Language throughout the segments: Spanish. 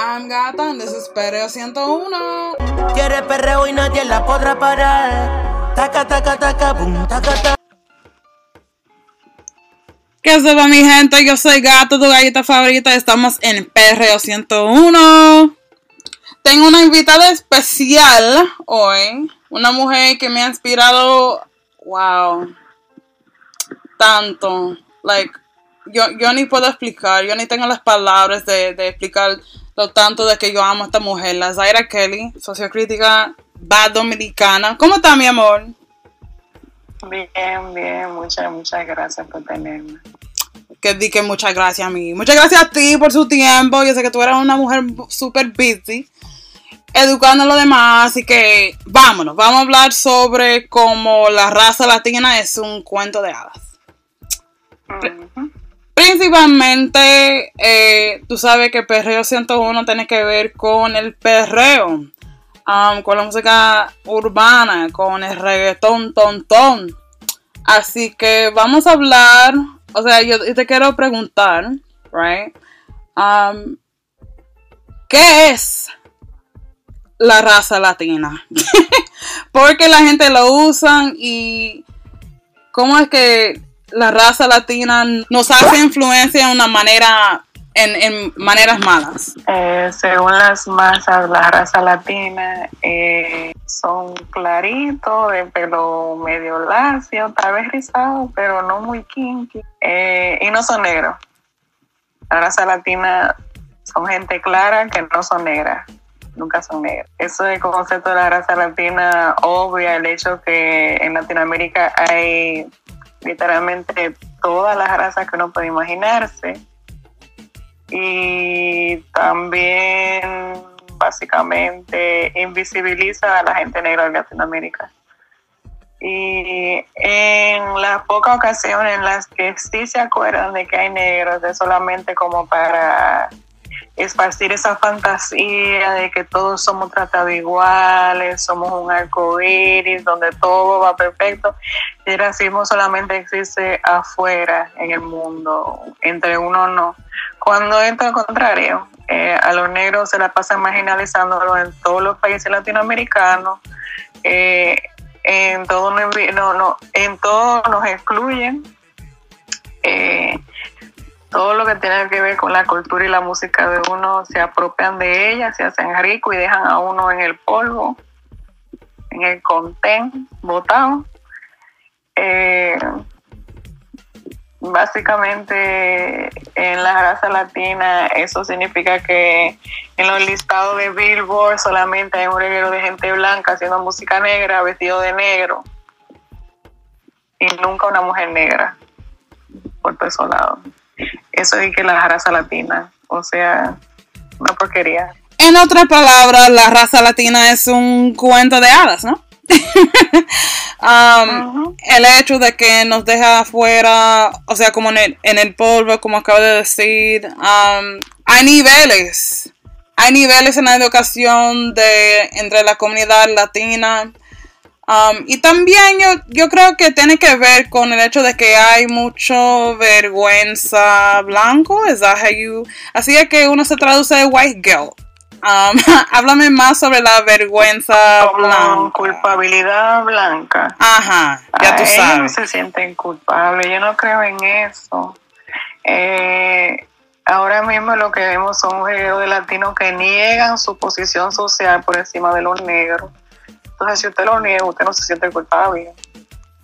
I'm gata, this is Perreo 101. Quiere perreo y nadie la podrá parar. Taca, taca, taca, boom, taca, taca. ¿Qué se va mi gente? Yo soy Gato, tu galleta favorita. Estamos en Perreo 101. Tengo una invitada especial hoy. Una mujer que me ha inspirado, wow, tanto. Like, yo, yo ni puedo explicar, yo ni tengo las palabras de, de explicar lo tanto de que yo amo a esta mujer. La Zaira Kelly, sociocrítica, bad dominicana. ¿Cómo está, mi amor? Bien, bien, muchas, muchas gracias por tenerme. que di que muchas gracias a mí. Muchas gracias a ti por su tiempo. Yo sé que tú eres una mujer súper busy, educando a los demás. Así que vámonos, vamos a hablar sobre cómo la raza latina es un cuento de hadas. Ujú. Principalmente, eh, tú sabes que Perreo 101 tiene que ver con el perreo, um, con la música urbana, con el reggaetón, ton, ton. Así que vamos a hablar, o sea, yo te quiero preguntar, right? Um, ¿Qué es la raza latina? Porque la gente lo usa y cómo es que la raza latina nos hace influencia de una manera, en, maneras malas. Eh, según las masas, la raza latina eh, son claritos, de pelo medio lacio, tal vez rizado, pero no muy kinky. Eh, y no son negros. La raza latina son gente clara que no son negras. Nunca son negras. Eso es el concepto de la raza latina obvia el hecho que en Latinoamérica hay literalmente todas las razas que uno puede imaginarse. Y también básicamente invisibiliza a la gente negra de Latinoamérica. Y en las pocas ocasiones en las que sí se acuerdan de que hay negros, es solamente como para esparcir esa fantasía de que todos somos tratados iguales, somos un arco iris donde todo va perfecto. El racismo solamente existe afuera en el mundo, entre uno no. Cuando es al contrario, eh, a los negros se la pasan marginalizándolo en todos los países latinoamericanos. eh, en todo no, no, en todo nos excluyen. Eh, todo lo que tiene que ver con la cultura y la música de uno se apropian de ella, se hacen ricos y dejan a uno en el polvo, en el contén, botado. Eh, básicamente en la raza latina eso significa que en los listados de Billboard solamente hay un reguero de gente blanca haciendo música negra, vestido de negro y nunca una mujer negra por todo esos lados. Eso es que la raza latina, o sea, una porquería. En otras palabras, la raza latina es un cuento de hadas, ¿no? Um. El hecho de que nos deja afuera, o sea, como en el, en el polvo, como acabo de decir, um, hay niveles. Hay niveles en la educación de, entre la comunidad latina. Um, y también yo, yo creo que tiene que ver con el hecho de que hay mucho vergüenza blanco. ¿Es that how you- Así es que uno se traduce de white guilt. Um, háblame más sobre la vergüenza Como blanca. culpabilidad blanca. Ajá, ya tú Ah, ellos sabes. se sienten culpables, yo no creo en eso. Eh, ahora mismo lo que vemos son un de latinos que niegan su posición social por encima de los negros. Entonces, si usted lo niega, usted no se siente culpable.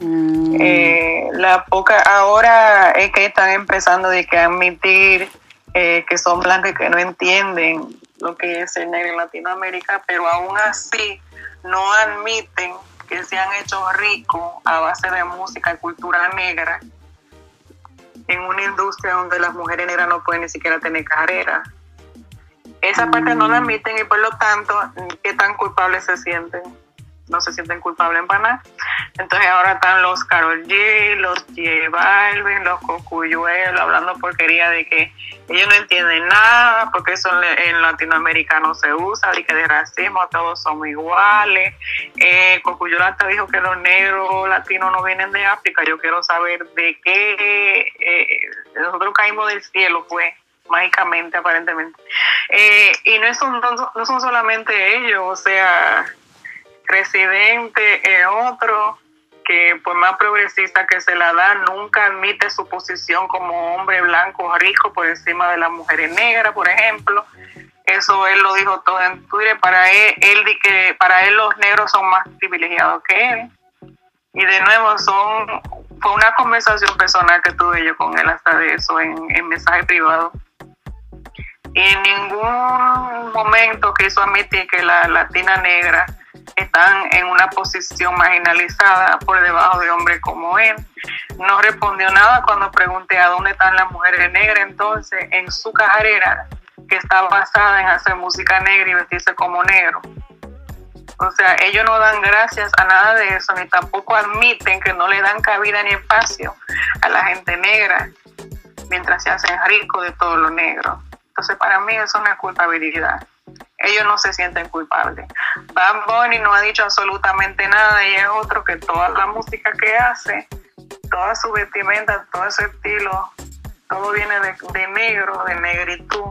Mm, Eh, la poca, ahora es que están empezando de que a admitir eh, que son blancos y que no entienden lo que es ser negro en Latinoamérica, pero aún así no admiten que se han hecho ricos a base de música y cultura negra en una industria donde las mujeres negras no pueden ni siquiera tener carrera. Esa parte no la admiten y por lo tanto, ¿qué tan culpables se sienten? No se sienten culpables para nada. Entonces ahora están los Carol G, los J los Cocuyuelos hablando porquería de que ellos no entienden nada porque eso en- en Latinoamérica no se usa, de que de racismo todos somos iguales. Eh, Cocuyuelo hasta dijo que los negros latinos no vienen de África. Yo quiero saber de qué eh, nosotros caímos del cielo, pues. mágicamente, aparentemente. Eh, y no son, no son solamente ellos, o sea, Residente es otro que por más progresista que se la da, nunca admite su posición como hombre blanco rico por encima de las mujeres negras, por ejemplo. Eso él lo dijo todo en Twitter. Para él, él que para él los negros son más privilegiados que él. Y de nuevo, son fue una conversación personal que tuve yo con él hasta de eso en, en mensaje privado. Y en ningún momento quiso admitir que la latina negra están en una posición marginalizada por debajo de hombres como él. No respondió nada cuando pregunté a dónde están las mujeres negras entonces en su carrera que está basada en hacer música negra y vestirse como negro. O sea, ellos no dan gracias a nada de eso, ni tampoco admiten que no le dan cabida ni espacio a la gente negra mientras se hacen ricos de todo lo negro. Entonces, para mí eso es una culpabilidad ellos no se sienten culpables. Bad Bunny no ha dicho absolutamente nada y es otro que toda la música que hace, toda su vestimenta, todo ese estilo, todo viene de, negro, de negritud.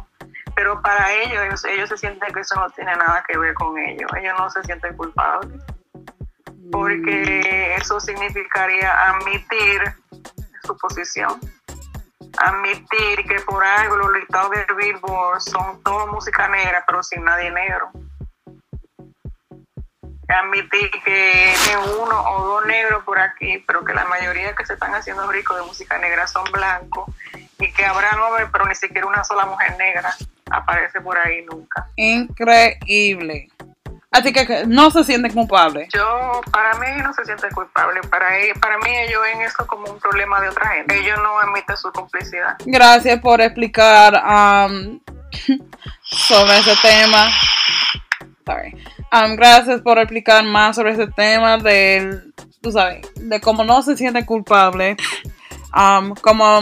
Pero para ellos, ellos se sienten que eso no tiene nada que ver con ellos. Ellos no se sienten culpables. Porque eso significaría admitir su posición admitir que por algo los listados de Billboard son todo música negra, pero sin nadie negro. Admitir que hay uno o dos negros por aquí, pero que la mayoría que se están haciendo ricos de música negra son blancos y que habrá hombres, pero ni siquiera una sola mujer negra aparece por ahí nunca. Increíble. Así que no se sienten culpables. Yo, para mí, no se sienten culpables. Para, para mí, ellos ven esto como un problema de otra gente. Ellos no admiten su complicidad. Gracias por explicar um, sobre ese tema. Sorry. Um, gracias por explicar más sobre ese tema del, tú sabes, de cómo no se sienten culpables. Um, como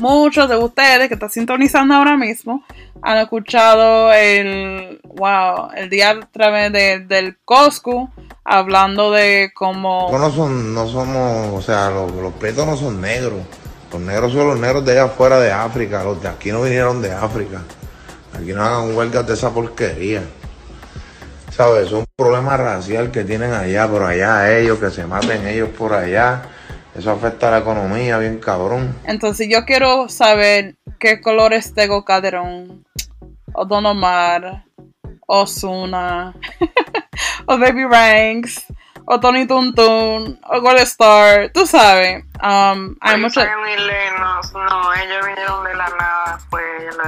muchos de ustedes que están sintonizando ahora mismo, han escuchado el, wow, el día a través del Coscu hablando de cómo... No, son, no somos, o sea, los, los pretos no son negros. Los negros son los negros de allá afuera de África. Los de aquí no vinieron de África. Aquí no hagan huelgas de esa porquería. ¿Sabes? Es un problema racial que tienen allá, pero allá ellos, que se maten ellos por allá. Eso afecta a la economía, bien cabrón. Entonces yo quiero saber qué colores tengo Calderón o Don Omar, o Zuna, o Baby Ranks, o Tony Tuntun, o Gold Star, tú sabes. Um, hay muchos. no, ellos vinieron de la nada, pues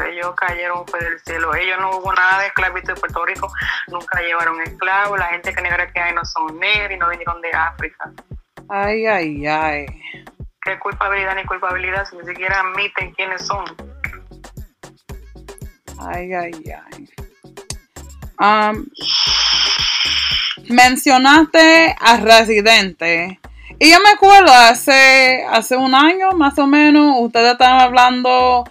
ellos cayeron pues, del cielo. Ellos no hubo nada de esclavitud en Puerto Rico, nunca llevaron esclavos. La gente que negra que hay no son negros y no vinieron de África. Ay, ay, ay. ¿Qué culpabilidad ni culpabilidad si ni siquiera admiten quiénes son? Ay, ay, ay. Um, mencionaste a Residente. Y yo me acuerdo hace, hace un año más o menos, ustedes estaban hablando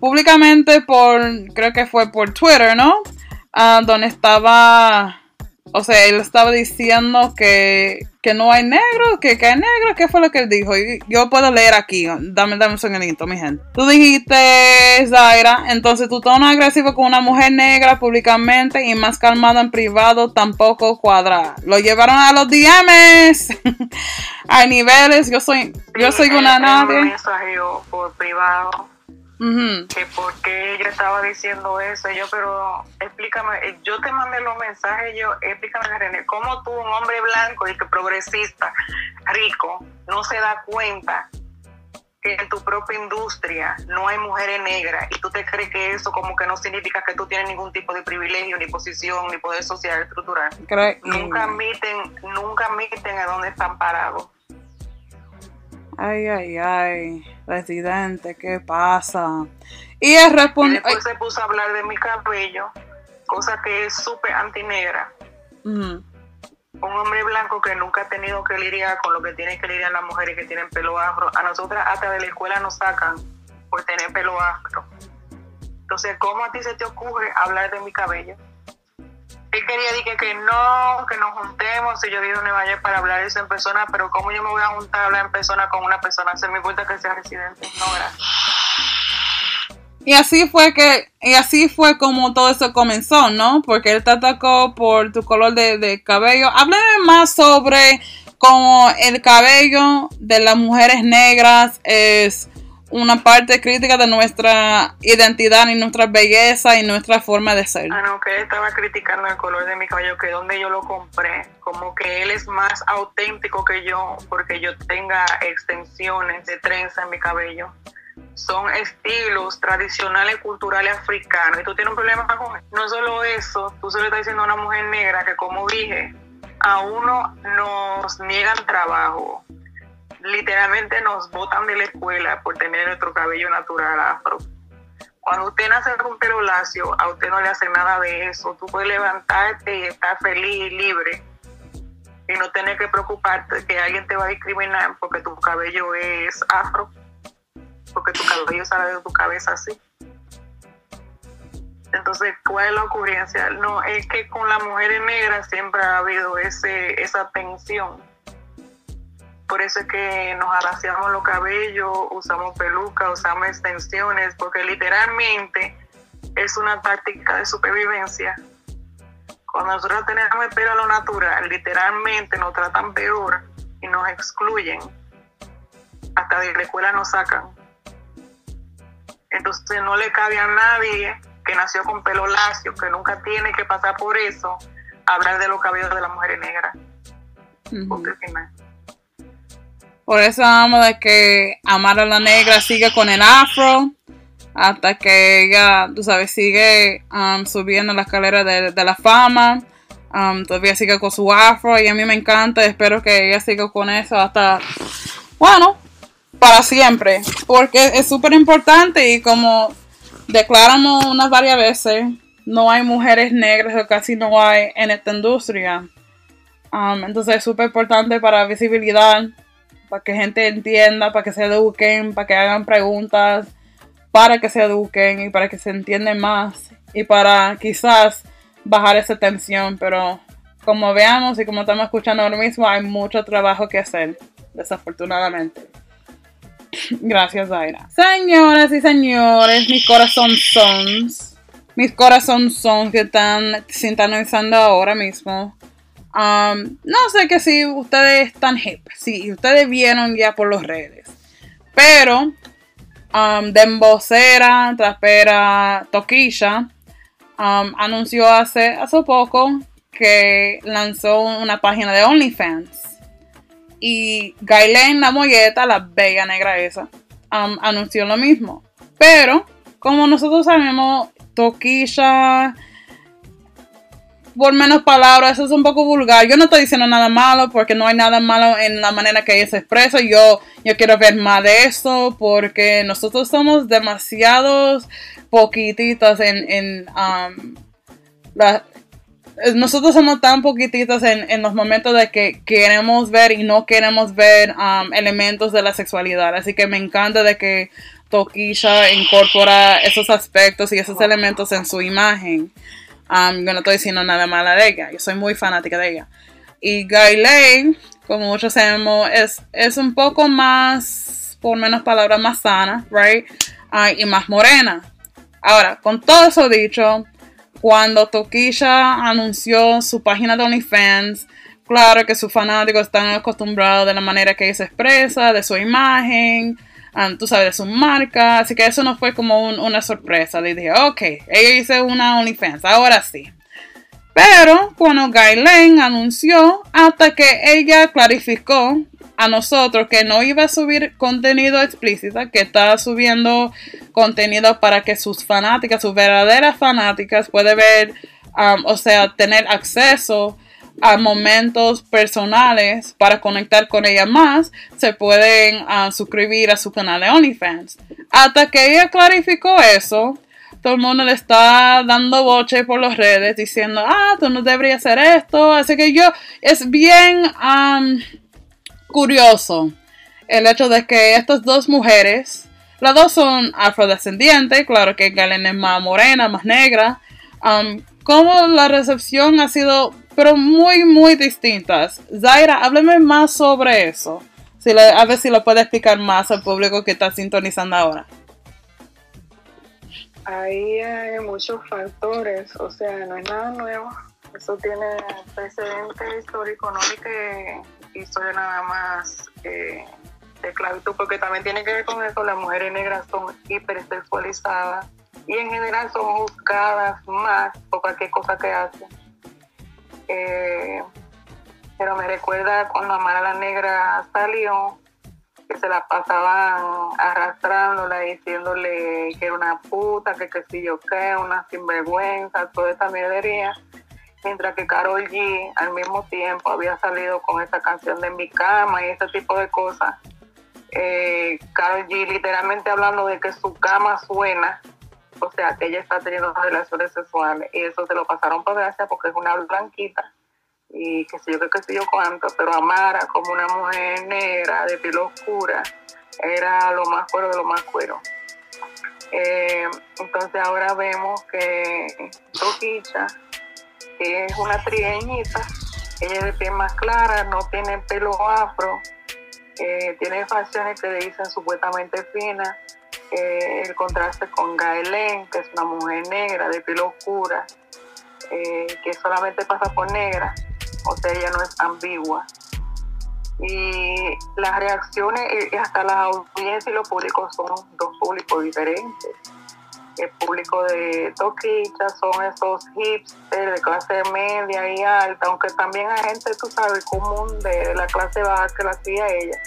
públicamente por, creo que fue por Twitter, ¿no? Uh, donde estaba o sea, él estaba diciendo que, no hay negro, que, que hay negro, ¿qué fue lo que él dijo? yo puedo leer aquí, dame, dame un segundito, mi gente. Tú dijiste, Zaira, entonces tu tono agresivo con una mujer negra públicamente y más calmado en privado tampoco cuadra. Lo llevaron a los DMs. hay niveles, yo soy, yo soy una nadie. por privado que por qué ella estaba diciendo eso. Yo, pero explícame, eh, yo te mandé los mensajes, yo, explícame, René, ¿cómo tú, un hombre blanco y que progresista, rico, no se da cuenta que en tu propia industria no hay mujeres negras y tú te crees que eso como que no significa que tú tienes ningún tipo de privilegio, ni posición, ni poder social estructural? Nunca admiten, nunca admiten a dónde están parados. Ay, ay, ay, residente, ¿qué pasa? Y él respondió. Después se puso a hablar de mi cabello, cosa que es súper antinegra. Un hombre blanco que nunca ha tenido que lidiar con lo que tienen que lidiar las mujeres que tienen pelo afro. A nosotras hasta de la escuela nos sacan por tener pelo afro. Entonces, ¿cómo a ti se te ocurre hablar de mi cabello? Él quería decir que no, que nos juntemos, si yo en Nueva York para hablar eso en persona, pero ¿cómo yo me voy a juntar a hablar en persona con una persona? Se me importa que sea residente, no, gracias. Y así fue que, y así fue como todo eso comenzó, ¿no? Porque él te atacó por tu color de, de cabello. Háblame más sobre cómo el cabello de las mujeres negras es una parte crítica de nuestra identidad y nuestra belleza y nuestra forma de ser. Ah, no, que él estaba criticando el color de mi cabello, que donde yo lo compré, como que él es más auténtico que yo porque yo tenga extensiones de trenza en mi cabello. Son estilos tradicionales culturales africanos y tú tienes un problema con eso. No solo eso, tú se lo estás diciendo a una mujer negra que como dije, a uno nos niegan trabajo, literalmente nos botan de la escuela por tener nuestro cabello natural afro. Cuando usted nace con pelo lacio, a usted no le hace nada de eso. Tú puedes levantarte y estar feliz y libre y no tener que preocuparte que alguien te va a discriminar porque tu cabello es afro, porque tu cabello sale de tu cabeza así. Entonces, ¿cuál es la ocurrencia? No, es que con las mujeres negras siempre ha habido ese, esa tensión por eso es que nos araciamos los cabellos, usamos pelucas, usamos extensiones, porque literalmente es una táctica de supervivencia. Cuando nosotros tenemos el pelo a lo natural, literalmente nos tratan peor y nos excluyen. Hasta de la escuela nos sacan. Entonces no le cabe a nadie que nació con pelo lacio, que nunca tiene que pasar por eso, hablar de los cabellos de las mujeres negras. Porque por eso vamos de que Amara la Negra sigue con el afro hasta que ella, tú sabes, sigue um, subiendo la escalera de, la fama. Um, todavía sigue con su afro y a mí me encanta. Espero que ella siga con eso hasta, bueno, para siempre. Porque es súper importante y como declaramos unas varias veces, no hay mujeres negras o casi no hay en esta industria. Um, entonces es súper importante para visibilidad para que gente entienda, para que se eduquen, para que hagan preguntas, para que se eduquen y para que se entiendan más y para quizás bajar esa tensión, pero como veamos y como estamos escuchando ahora mismo, hay mucho trabajo que hacer, desafortunadamente. Gracias, Zaira. Señoras y señores, mis corazones son, mis corazones son que están sintonizando ahora mismo. No sé que si ustedes están hip, si ustedes vieron ya por las redes. Pero um, Dembocera, Trapera, Toquilla anunció hace, hace poco que lanzó una página de OnlyFans. Y Gailen La Molleta, la bella negra esa, anunció lo mismo. Pero, como nosotros sabemos, Toquilla por menos palabras, eso es un poco vulgar. Yo no estoy diciendo nada malo porque no hay nada malo en la manera que ella se expresa. Yo, yo quiero ver más de eso porque nosotros somos demasiados poquititos en, en um, nosotros somos tan poquititos en, en, los momentos de que queremos ver y no queremos ver um, elementos de la sexualidad. Así que me encanta de que Toquisha incorpora esos aspectos y esos elementos en su imagen. Um, yo no estoy diciendo nada malo de ella, yo soy muy fanática de ella. Y Gailey, como muchos sabemos, es, es un poco más, por menos palabras, más sana, right? Uh, y más morena. Ahora, con todo eso dicho, cuando Tokisha anunció su página de OnlyFans, claro que sus fanáticos están acostumbrados de la manera que ella se expresa, de su imagen, tú sabes, de su marca. Así que eso no fue como una sorpresa. Le dije, ok, ella hizo una OnlyFans, ahora sí. Pero cuando Gailen anunció, hasta que ella clarificó a nosotros que no iba a subir contenido explícito, que estaba subiendo contenido para que sus fanáticas, sus verdaderas fanáticas, puedan ver, o sea, tener acceso a momentos personales para conectar con ella más, se pueden ah, suscribir a su canal de OnlyFans. Hasta que ella clarificó eso, todo el mundo le está dando boche por las redes diciendo, ah, tú no deberías hacer esto. Así que yo, es bien curioso el hecho de que estas dos mujeres, las dos son afrodescendientes, claro que Galen es más morena, más negra, como la recepción ha sido pero muy, muy distintas. Zaira, hábleme más sobre eso. Si a ver si lo puede explicar más al público que está sintonizando ahora. Ahí hay muchos factores, o sea, no es nada nuevo. Eso tiene precedente histórico, no ni que historia nada más eh, de esclavitud, porque también tiene que ver con eso. Las mujeres negras son hipersexualizadas y en general son juzgadas más por cualquier cosa que hacen. Eh, pero me recuerda cuando Amara la Negra salió, que se la pasaban arrastrándola, diciéndole que era una puta, que qué sé yo qué, una sinvergüenza, toda esa mierdería. Mientras que Carol G al mismo tiempo había salido con esta canción de Mi Cama y ese tipo de cosas. Eh, Carol G literalmente hablando de que su cama suena, o sea, que ella está teniendo relaciones sexuales y eso se lo pasaron por gracia porque es una blanquita y qué sé yo, qué sé yo cuánto, pero Amara como una mujer negra de piel oscura era lo más cuero de lo más cuero. Eh, entonces ahora vemos que Toquicha es una trigueñita, ella es de piel más clara, no tiene pelo afro, eh, tiene facciones que le dicen supuestamente finas, eh, el contraste con Gaelén, que es una mujer negra de piel oscura, que solamente pasa por negra o sea, ella no es ambigua. Y las reacciones, y hasta las audiencias y los públicos son dos públicos diferentes. El público de Toquicha son esos hipsters de clase media y alta, aunque también hay gente, tú sabes, común de la clase baja que la hacía ella.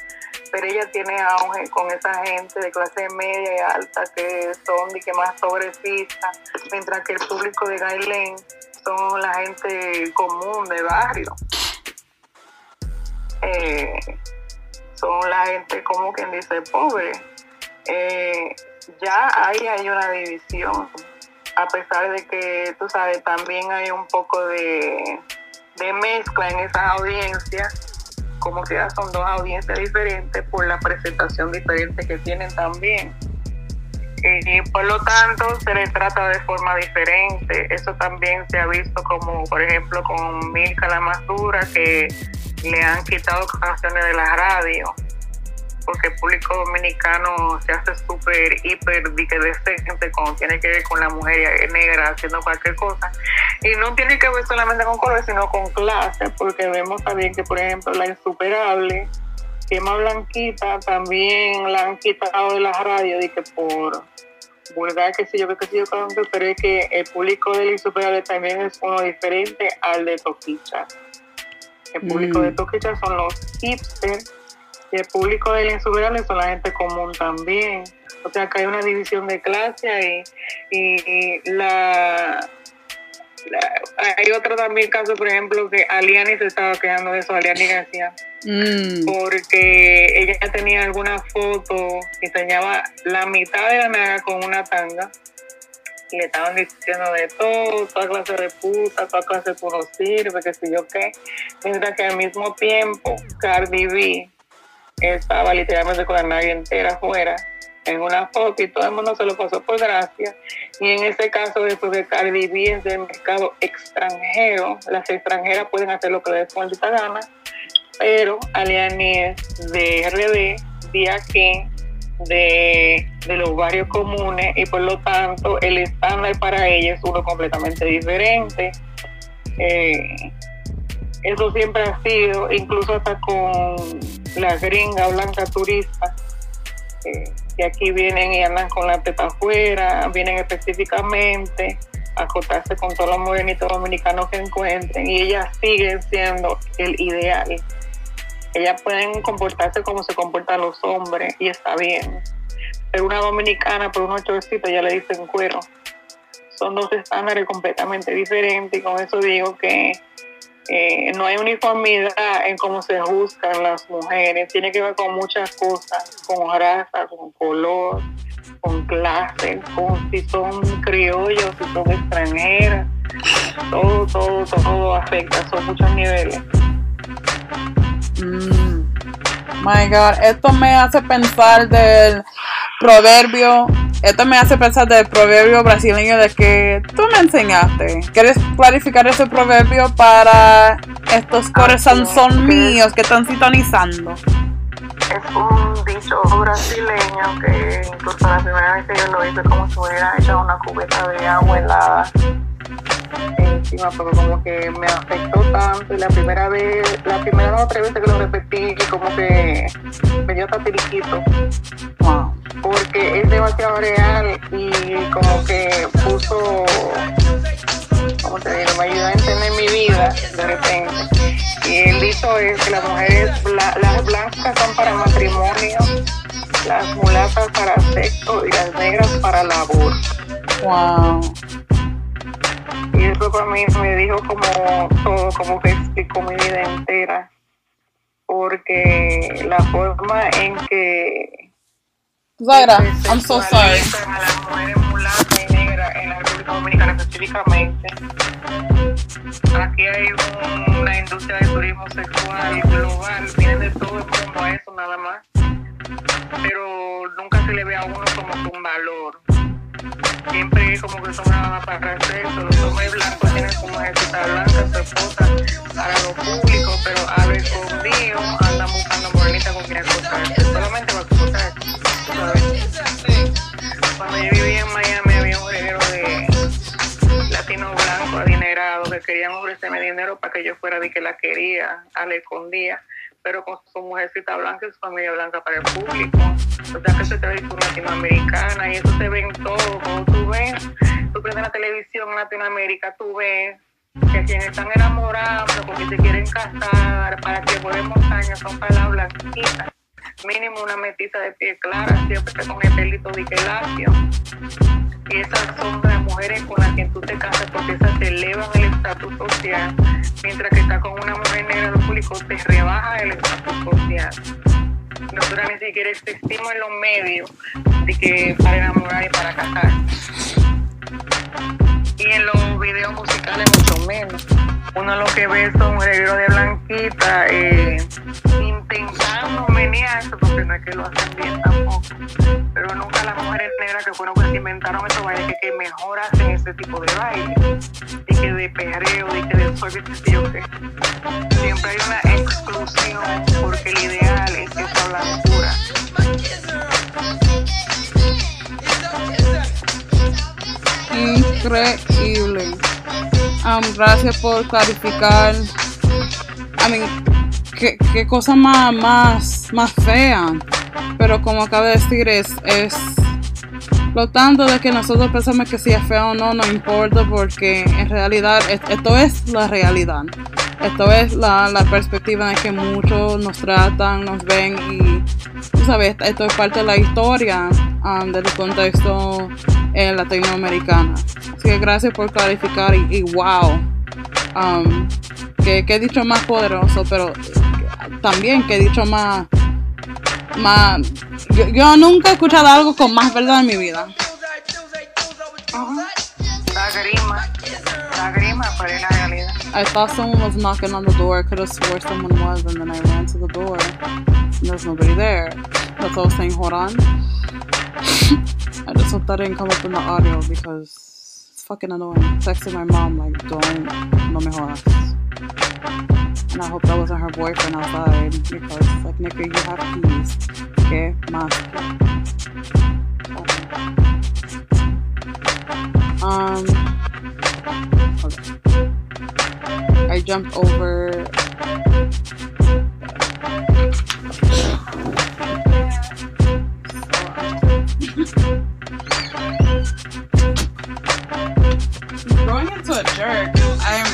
Pero ella tiene auge con esa gente de clase media y alta que son de que más progresistas, mientras que el público de Gailén son la gente común de barrio. Eh, son la gente como quien dice pobre. Eh, ya ahí hay una división, a pesar de que, tú sabes, también hay un poco de mezcla en esas audiencias, como que son dos audiencias diferentes por la presentación diferente que tienen también y por lo tanto se le trata de forma diferente. Eso también se ha visto como, por ejemplo, con Milka la Masura, que le han quitado canciones de la radio, porque el público dominicano se hace súper, hiper, decente cuando tiene que ver con la mujer negra haciendo cualquier cosa. Y no tiene que ver solamente con color, sino con clase, porque vemos también que, por ejemplo, la insuperable más Blanquita también la han quitado de la radio y que por vulgar, que sé yo, que sé yo, pero es que el público de Insuperable también es uno diferente al de Toquicha. El público de mm. Toquicha son los hipsters y el público de Insuperable son la gente común también. O sea que hay una división de clase ahí y la hay otro también caso, por ejemplo, que Aliani se estaba quedando de eso, Aliani García, mm. porque ella tenía alguna foto que enseñaba la mitad de la naga con una tanga y le estaban diciendo de todo, toda clase de puta, toda clase de puro sirve, que sé yo qué, mientras que al mismo tiempo Cardi B estaba literalmente con la naga entera afuera en una foto y todo el mundo se lo pasó por gracia. Y en este caso, después de Cardi B es del mercado extranjero, las extranjeras pueden hacer lo que les maldita gana, pero Aliani es de RD, de aquí, de, de los barrios comunes y por lo tanto el estándar para ella es uno completamente diferente. Eh, eso siempre ha sido, incluso hasta con la gringa blanca turista, eh, que aquí vienen y andan con la teta afuera, vienen específicamente a acotarse con todos los morenitos dominicanos que encuentren y ellas siguen siendo el ideal. Ellas pueden comportarse como se comportan los hombres y está bien. Pero una dominicana por unos chorcitos ya le dicen cuero. Son dos estándares completamente diferentes y con eso digo que eh, no hay uniformidad en cómo se juzgan las mujeres, tiene que ver con muchas cosas, con raza, con color, con clase, con si son criollos, si son extranjeras, todo, todo, todo afecta, son muchos niveles. Mm. My God, esto me hace pensar del proverbio esto me hace pensar del proverbio brasileño de que tú me enseñaste. ¿Quieres clarificar ese proverbio para estos corazones son míos que están sintonizando? es un dicho brasileño que incluso la primera vez que yo lo hice como si hubiera echado una cubeta de agua helada porque como que me afectó tanto y la primera vez, la primera o tres veces que lo repetí como que me dio hasta tiriquito Wow. porque es demasiado real y como que puso, como te digo, me ayudó a entender mi vida de repente. Y el dicho es que las mujeres, las blancas son para matrimonio, las mulatas para sexo y las negras para labor. Wow. Y eso para mí me dijo como todo, como que explicó mi vida entera. Porque la forma en que Zaira, I'm so sorry. a las mujeres mulatas y negras en la República Dominicana específicamente. Aquí hay un- una industria de turismo sexual global, viene de todo a eso nada más, pero nunca se le ve a uno como con valor. Siempre como que son nada más para eso, los hombres blancos tienen su mujercita blanca, su esposa para lo público, pero a lo escondido andan buscando morenita con quien acostarse, solamente para acostarse. sabes. Cuando yo vivía en Miami había un reguero de latinos blancos adinerados que querían ofrecerme dinero para que yo fuera de que la quería, a la escondía, pero con su mujercita blanca y su familia blanca para el público. O sea que eso es latinoamericana y eso se ve en todo. Como tú ves, tú prendes la televisión en Latinoamérica, tú ves que quienes están enamorados porque se quieren casar para que podemos años son blanquita. Mínimo una metiza de pie clara, siempre con el pelito de que lacio. Esas son las mujeres con las que tú te casas porque esas te elevan el estatus social, mientras que estás con una mujer negra, lo público te rebaja el estatus social. Nosotros ni siquiera existimos en los medios de que para enamorar y para casar. Y en los videos musicales mucho menos. Uno lo que ve son reguero de blanquita eh, intentando menearse, porque no es que lo hacen bien tampoco. Pero nunca las mujeres negras que fueron las que inventaron estos bailes que, que mejor hacen ese tipo de baile. Y que de perreo, y que de yo qué. Siempre hay una exclusión, porque el ideal es esa blancura. Increíble. Um, gracias por clarificar. I mean, qué, cosa más, más, más fea. Pero como acaba de decir, es, es lo tanto de que nosotros pensamos que si es feo o no, no importa, porque en realidad es- esto es la realidad. Esto es la, la perspectiva de que muchos nos tratan, nos ven y, tú sabes, esto es parte de la historia um, del contexto eh, latinoamericano. Así que gracias por clarificar y, y wow, um, que, que he dicho más poderoso, pero también que he dicho más, más, yo, yo nunca he escuchado algo con más verdad en mi vida. I thought someone was knocking on the door. I could have swore someone was, and then I ran to the door. And there's nobody there. That's all I was saying, hold on. I just hope that didn't come up in the audio because it's fucking annoying. Texting my mom, like, don't, no me jodas. And I hope that wasn't her boyfriend outside because, like, nigga, you have keys. Okay. Um, okay. I jumped over. Growing into a jerk, I'm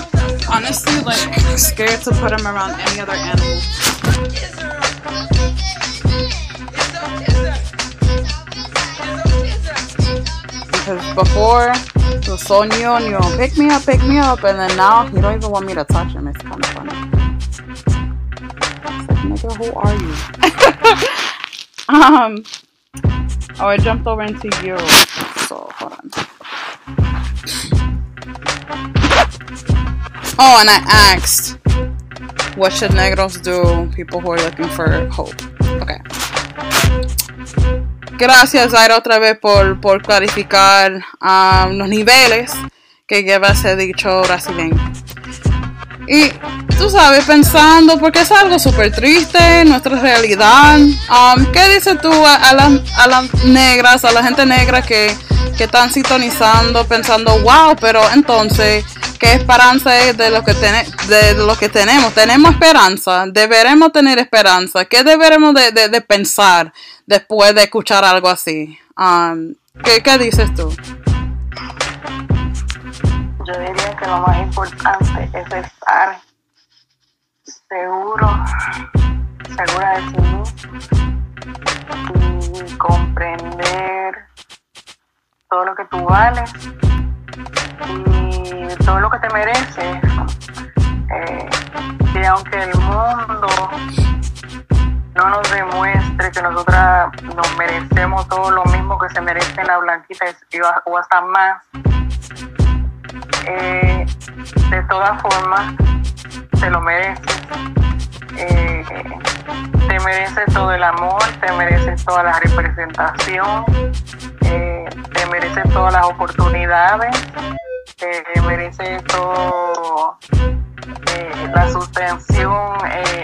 honestly like scared to put him around any other animal. Because before, so new, new, pick me up, pick me up, and then now he don't even want me to touch him. It's kind of funny. Nigga, who are you? um, oh, I jumped over into you. So hold on. Oh, and I asked, what should negros do? People who are looking for hope. Okay. Gracias, Zaira, otra vez por, por clarificar um, los niveles que lleva ese dicho brasileño. Y tú sabes, pensando, porque es algo súper triste, nuestra realidad. Um, ¿Qué dices tú a, las, a las negras, a la gente negra que, que están sintonizando, pensando, wow, pero entonces, ¿qué esperanza es de lo que, de lo que tenemos? ¿Tenemos esperanza? ¿Deberemos tener esperanza? ¿Qué deberemos de, de, pensar después de escuchar algo así? Um, ¿qué, ¿Qué dices tú? yo diría que lo más importante es estar seguro, segura de mismo y comprender todo lo que tú vales y todo lo que te mereces. Eh, y aunque el mundo no nos demuestre que nosotras nos merecemos todo lo mismo que se merece la blanquita o hasta más, eh, de todas formas te lo mereces. Eh, te mereces todo el amor, te mereces toda la representación, te mereces todas las oportunidades, te mereces todo la suspensión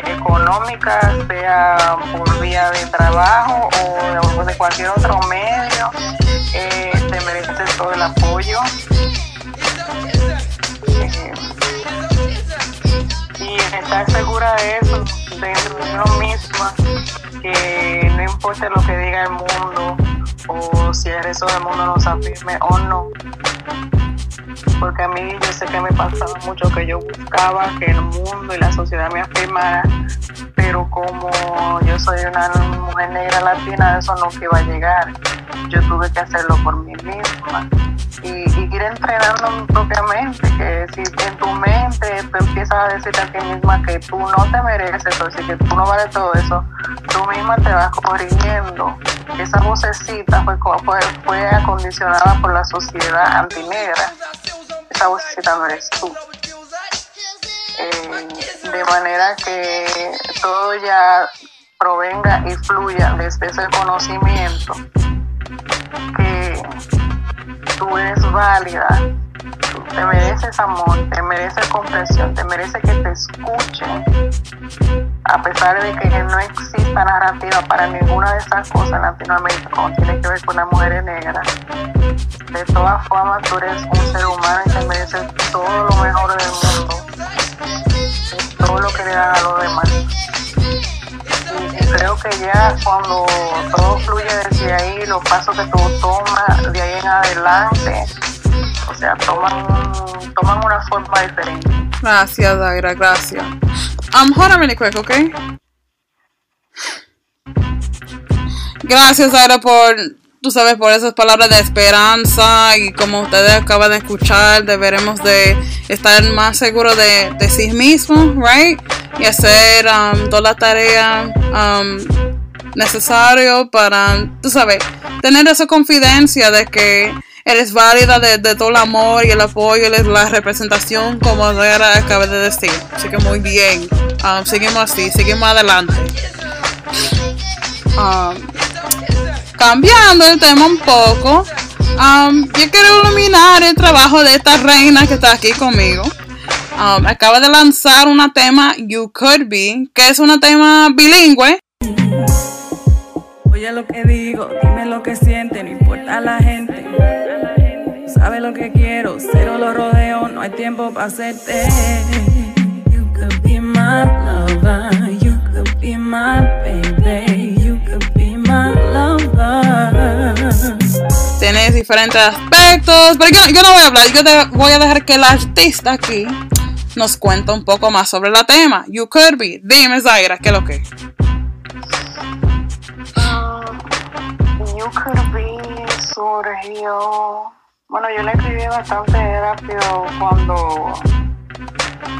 económica, sea por vía de trabajo o de cualquier otro medio, te mereces todo el apoyo, y estar segura de eso, dentro de uno misma, que no importa lo que diga el mundo o si el resto del mundo nos afirme o no. Porque a mí yo sé que me pasaba mucho que yo buscaba que el mundo y la sociedad me afirmara, pero como yo soy una mujer negra latina, eso no iba a llegar. Yo tuve que hacerlo por mí misma y, ir entrenando mi propia mente, que si en tu mente tú empiezas a decirte a ti misma que tú no te mereces eso, que tú no vales todo eso, tú misma te vas corrigiendo. Esa vocecita fue, fue, fue acondicionada por la sociedad antinegra. Esa vocecita no eres tú. Eh, de manera que todo ya provenga y fluya desde ese conocimiento que tú eres válida, te mereces amor, te mereces comprensión, te mereces que te escuchen, a pesar de que no exista narrativa para ninguna de esas cosas en Latinoamérica, como tiene que ver con las mujeres negras. De todas formas, tú eres un ser humano y te mereces todo lo mejor del mundo, todo lo que le dan a los demás. Creo que ya cuando todo fluye desde ahí, los pasos que tú tomas de ahí en adelante, o sea, toman, toman una forma diferente. Gracias, Daira, gracias. Um, hold on really quick, okay? Gracias, Daira, por, tú sabes, por esas palabras de esperanza y como ustedes acaban de escuchar, deberemos de estar más seguros de, de sí mismos, right? Y hacer um, toda la tarea um, necesario para, tú sabes, tener esa confidencia de que eres válida de, todo el amor y el apoyo y la representación como Dara acaba de decir. Así que muy bien. Um, seguimos así, seguimos adelante. Um, cambiando el tema un poco, um, yo quiero iluminar el trabajo de esta reina que está aquí conmigo. acaba de lanzar un tema You Could Be, que es un tema bilingüe. Oye lo que digo, dime lo que siente, no importa la gente. Sabe lo que quiero, cero lo rodeo, no hay tiempo para hacerte. You could be my lover, you could be my baby, Tienes diferentes aspectos, pero yo, no voy a hablar, yo te, voy a dejar que el artista aquí nos cuente un poco más sobre el tema. You be. Dime, Zaira, ¿qué es lo que? You Could Be surgió. Bueno, yo le escribí bastante rápido cuando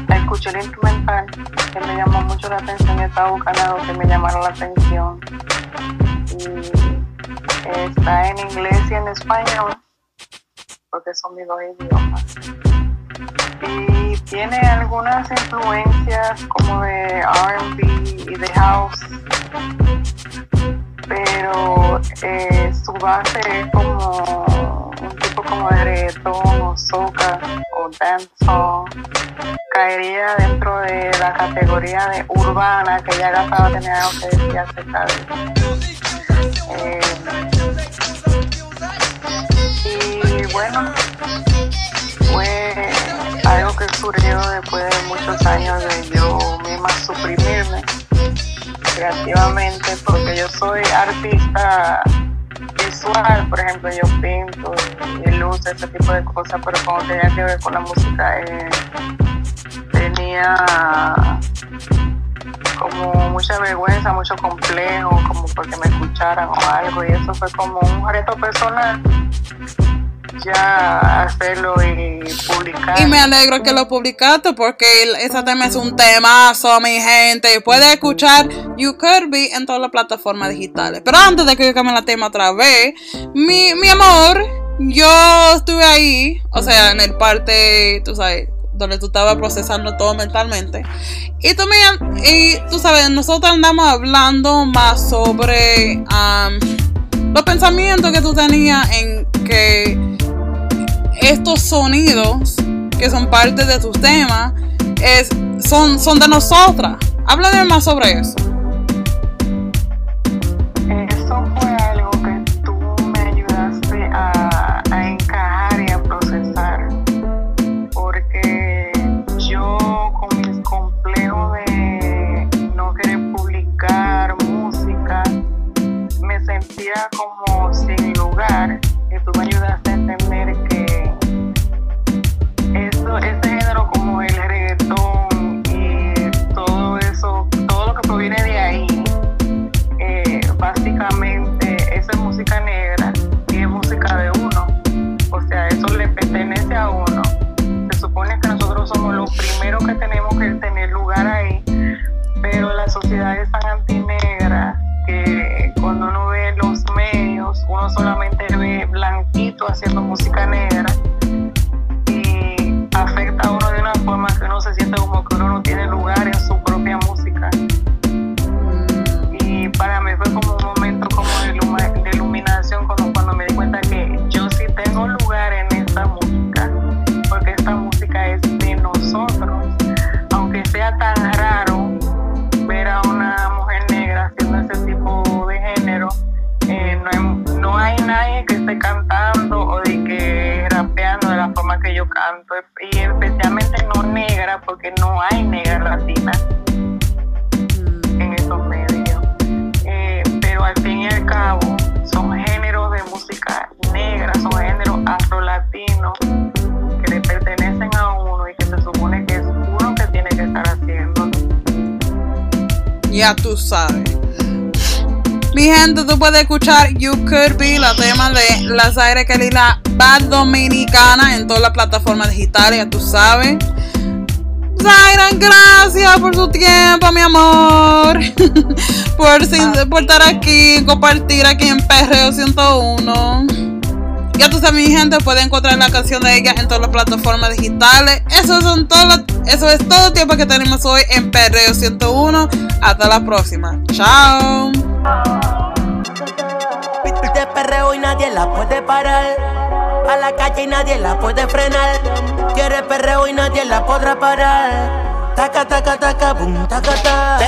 escuché el instrumental, que me llamó mucho la atención y estaba buscando que me llamara la atención. Está en inglés y en español, porque son mis dos idiomas. Y tiene algunas influencias como de RB y de house pero eh, su base es como un tipo como de reggaetón o soca o dancehall caería dentro de la categoría de urbana, que ya gastaba tener algo que decir acerca de y bueno, fue algo que surgió después de muchos años de yo misma suprimirme creativamente, porque yo soy artista visual, por ejemplo, yo pinto y ese tipo de cosas, pero cuando tenía que ver con la música, eh, tenía como mucha vergüenza, mucho complejo, como porque me escucharan o algo, y eso fue como un reto personal ya hacerlo y publicar. Y me alegro que lo publicaste porque ese tema es un temazo, mi gente. Puedes escuchar You Be en todas las plataformas digitales. Pero antes de que yo cambie la tema otra vez, mi, mi amor, yo estuve ahí, o sea, en el parte, tú sabes, donde tú estabas procesando todo mentalmente. Y tú, y tú sabes, nosotros andamos hablando más sobre los pensamientos que tú tenías en que estos sonidos que son parte de tus temas es, son, son de nosotras. Háblame más sobre eso. Como sin lugar, que tú me ayudaste a entender que eso, ese género como el reggaetón y todo eso, todo lo que proviene de ahí, eh, básicamente esa es música negra y es música de uno. O sea, eso le pertenece a uno. Se supone que nosotros somos los primeros que tenemos que tener lugar ahí, pero la sociedad es haciendo música Ya tú sabes. Mi gente, tú puedes escuchar You Could Be, la tema de la Zaire Kelly, la Bad Dominicana, en todas las plataformas digitales, ya tú sabes. Zaira, gracias por su tiempo, mi amor. por, por estar aquí, compartir aquí en Perreo 101. Ya tú sabes, mi gente, pueden encontrar la canción de ella en todas las plataformas digitales. Eso, son todos eso es todo el tiempo que tenemos hoy en Perreo 101. Hasta la próxima. Chao. De perreo y nadie la puede parar. A la calle y nadie la puede frenar. Quiere perreo y nadie la podrá parar. Taca, taca, taca, boom, taca, taca.